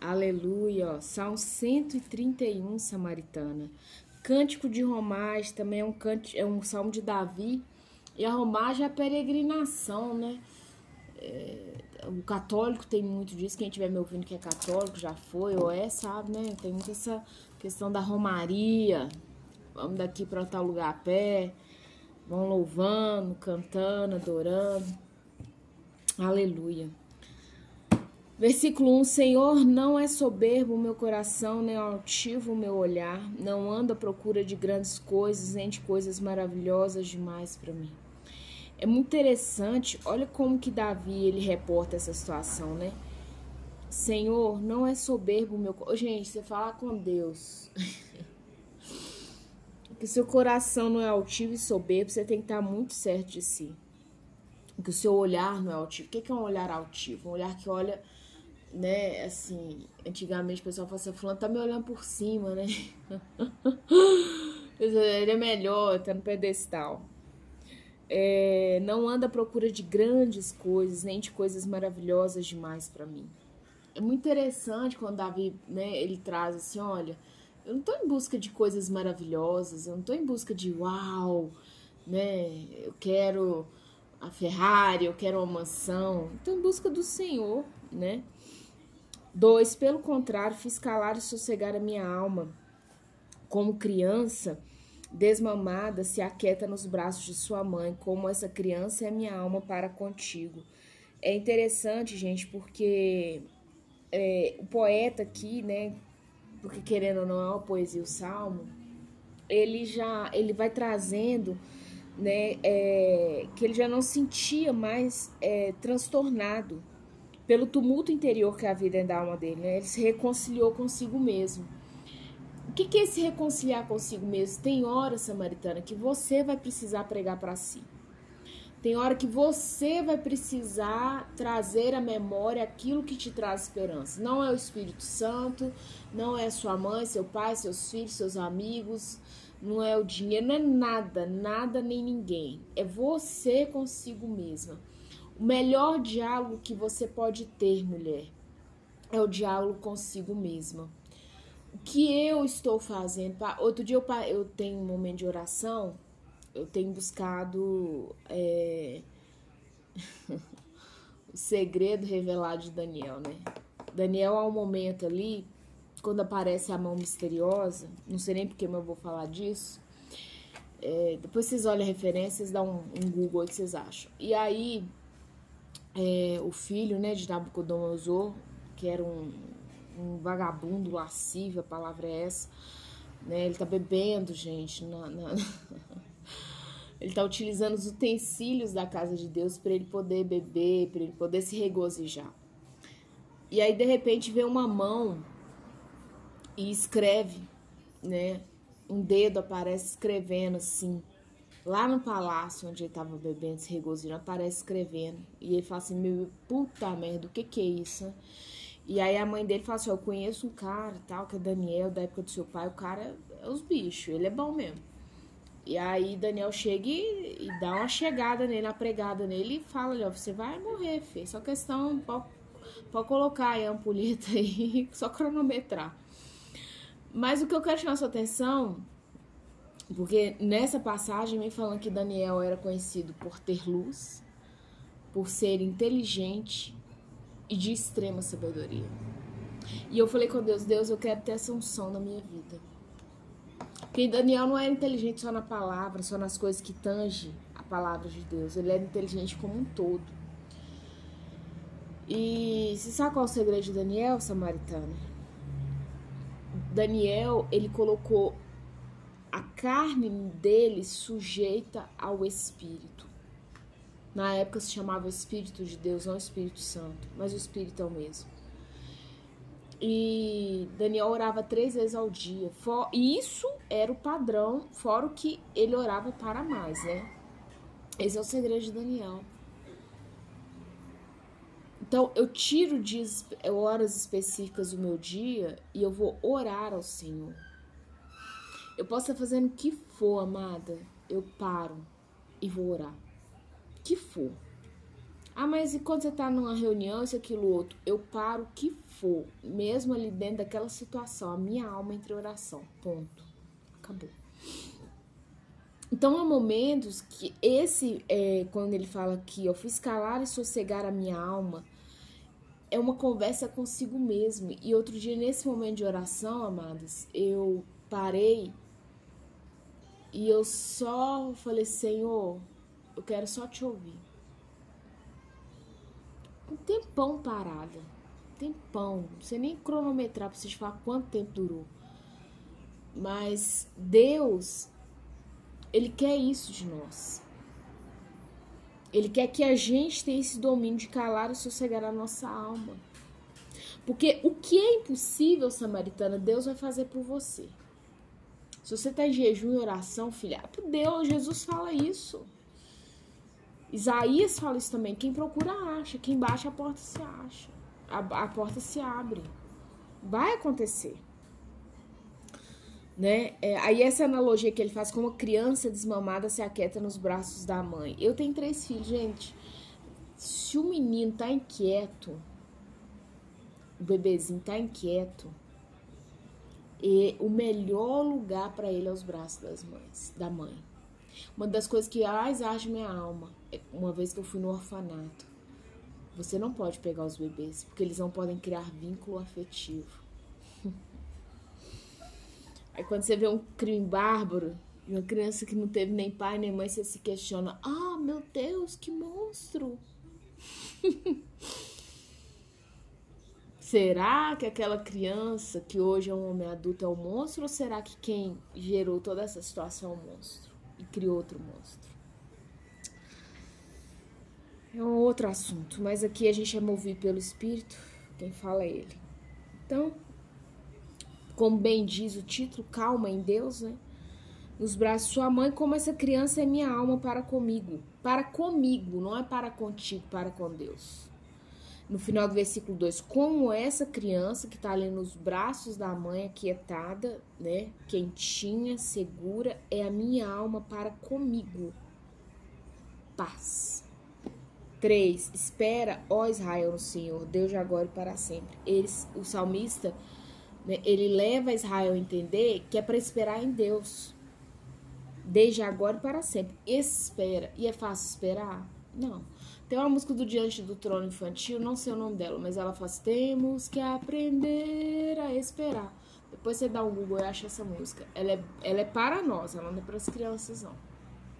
Aleluia. Ó. Salmo 131, Samaritana. Cântico de romagem também é um, cântico, é um salmo de Davi. E a romagem é a peregrinação, né? É, o católico tem muito disso. Quem estiver me ouvindo que é católico, já foi ou é, sabe, né? Tem muito essa questão da romaria. Vamos daqui para tal lugar a pé. Vão louvando, cantando, adorando. Aleluia. Versículo 1: Senhor, não é soberbo o meu coração, nem altivo o meu olhar, não anda à procura de grandes coisas, nem de coisas maravilhosas demais para mim. É muito interessante, olha como que Davi ele reporta essa situação, né? Senhor, não é soberbo o meu. Gente, você falar com Deus. que seu coração não é altivo e soberbo, você tem que estar muito certo de si. Que o seu olhar não é altivo. O que é um olhar altivo? Um olhar que olha né, assim, antigamente o pessoal falava assim, fulano tá me olhando por cima, né? Ele é melhor, tá no pedestal. É, não anda à procura de grandes coisas, nem de coisas maravilhosas demais para mim. É muito interessante quando Davi, né, ele traz assim, olha, eu não tô em busca de coisas maravilhosas, eu não tô em busca de uau, né, eu quero a Ferrari, eu quero uma mansão, estou em busca do Senhor, né? 2. Pelo contrário, fiz calar e sossegar a minha alma. Como criança desmamada se aquieta nos braços de sua mãe, como essa criança é a minha alma para contigo. É interessante, gente, porque é, o poeta aqui, né, porque querendo ou não é uma poesia, o salmo, ele já ele vai trazendo né, é, que ele já não sentia mais é, transtornado pelo tumulto interior que havia dentro da alma dele, né? Ele se reconciliou consigo mesmo. O que, que é se reconciliar consigo mesmo? Tem hora, Samaritana, que você vai precisar pregar para si. Tem hora que você vai precisar trazer à memória aquilo que te traz esperança. Não é o Espírito Santo, não é sua mãe, seu pai, seus filhos, seus amigos, não é o dinheiro, não é nada, nada nem ninguém. É você consigo mesma. O melhor diálogo que você pode ter, mulher, é o diálogo consigo mesma. O que eu estou fazendo? Outro dia eu, eu tenho um momento de oração, eu tenho buscado é... o segredo revelado de Daniel, né? Daniel, há um momento ali, quando aparece a mão misteriosa, não sei nem porque, eu vou falar disso. É, depois vocês olham a referência, vocês dão um, um Google aí que vocês acham. E aí é, o filho né, de Nabucodonosor, que era um, um vagabundo lascivo, a palavra é essa, né, ele tá bebendo, gente, na, na... ele tá utilizando os utensílios da casa de Deus para ele poder beber, para ele poder se regozijar. E aí, de repente, vê uma mão e escreve, né? Um dedo aparece escrevendo assim, lá no palácio onde ele tava bebendo, se regozijando, aparece escrevendo. E ele fala assim: Meu puta merda, o que que é isso? E aí a mãe dele fala assim: Eu conheço um cara tal, que é Daniel, da época do seu pai. O cara é os bichos, ele é bom mesmo. E aí Daniel chega e, e dá uma chegada nele, uma pregada nele e fala: Olha, você vai morrer, filho. Só questão, pode, pode colocar aí a ampulheta aí, só cronometrar. Mas o que eu quero chamar sua atenção porque nessa passagem vem falando que Daniel era conhecido por ter luz, por ser inteligente e de extrema sabedoria. E eu falei com Deus, Deus, eu quero ter essa unção na minha vida. Porque Daniel não era inteligente só na palavra, só nas coisas que tangem a palavra de Deus. Ele era inteligente como um todo. E você sabe qual é o segredo de Daniel, samaritano? Daniel, ele colocou a carne dele sujeita ao Espírito. Na época se chamava Espírito de Deus, não Espírito Santo, mas o Espírito é o mesmo. E Daniel orava três vezes ao dia. E isso era o padrão, fora o que ele orava para mais, né? Esse é o segredo de Daniel. Então, eu tiro dias, horas específicas do meu dia e eu vou orar ao Senhor. Eu posso estar fazendo o que for, amada. Eu paro e vou orar. Que for. Ah, mas e quando você tá numa reunião, isso, aquilo, outro? Eu paro o que for, mesmo ali dentro daquela situação, a minha alma entre oração. Ponto. Acabou. Então há momentos que esse, é, quando ele fala aqui, eu fiz calar e sossegar a minha alma, é uma conversa consigo mesmo. E outro dia, nesse momento de oração, amadas, eu parei e eu só falei, Senhor, eu quero só te ouvir. Um tempão parada. Tempão. Não sei nem cronometrar pra vocês falar quanto tempo durou. Mas Deus, Ele quer isso de nós. Ele quer que a gente tenha esse domínio de calar e sossegar a nossa alma. Porque o que é impossível, Samaritana, Deus vai fazer por você. Se você está em jejum e oração, filha, por Deus, Jesus fala isso. Isaías fala isso também. Quem procura acha, quem baixa a porta se acha. A, a porta se abre. Vai acontecer. Né? É, aí essa analogia que ele faz como criança desmamada se aquieta nos braços da mãe. Eu tenho três filhos, gente. Se o menino tá inquieto, o bebezinho tá inquieto, e o melhor lugar para ele é os braços das mães, da mãe. Uma das coisas que mais age minha alma, é uma vez que eu fui no orfanato, você não pode pegar os bebês, porque eles não podem criar vínculo afetivo. Aí quando você vê um crime bárbaro, uma criança que não teve nem pai nem mãe, você se questiona: "Ah, meu Deus, que monstro!" Será que aquela criança que hoje é um homem adulto é um monstro ou será que quem gerou toda essa situação é um monstro e criou outro monstro? É um outro assunto, mas aqui a gente é movido pelo Espírito, quem fala é Ele. Então, como bem diz o título, calma em Deus, né? Nos braços de sua mãe, como essa criança é minha alma para comigo. Para comigo, não é para contigo, para com Deus no final do versículo 2, como essa criança que está ali nos braços da mãe, aquietada, né, quentinha, segura, é a minha alma para comigo. Paz. 3. Espera, ó Israel, no Senhor, Deus de agora e para sempre. Eles, o salmista, ele leva Israel a entender que é para esperar em Deus. Desde agora e para sempre. Espera. E é fácil esperar? Não. Tem uma música do Diante do Trono Infantil, não sei o nome dela, mas ela faz Temos que aprender a esperar. Depois você dá um Google e acha essa música. Ela é, ela é para nós, ela não é para as crianças, não.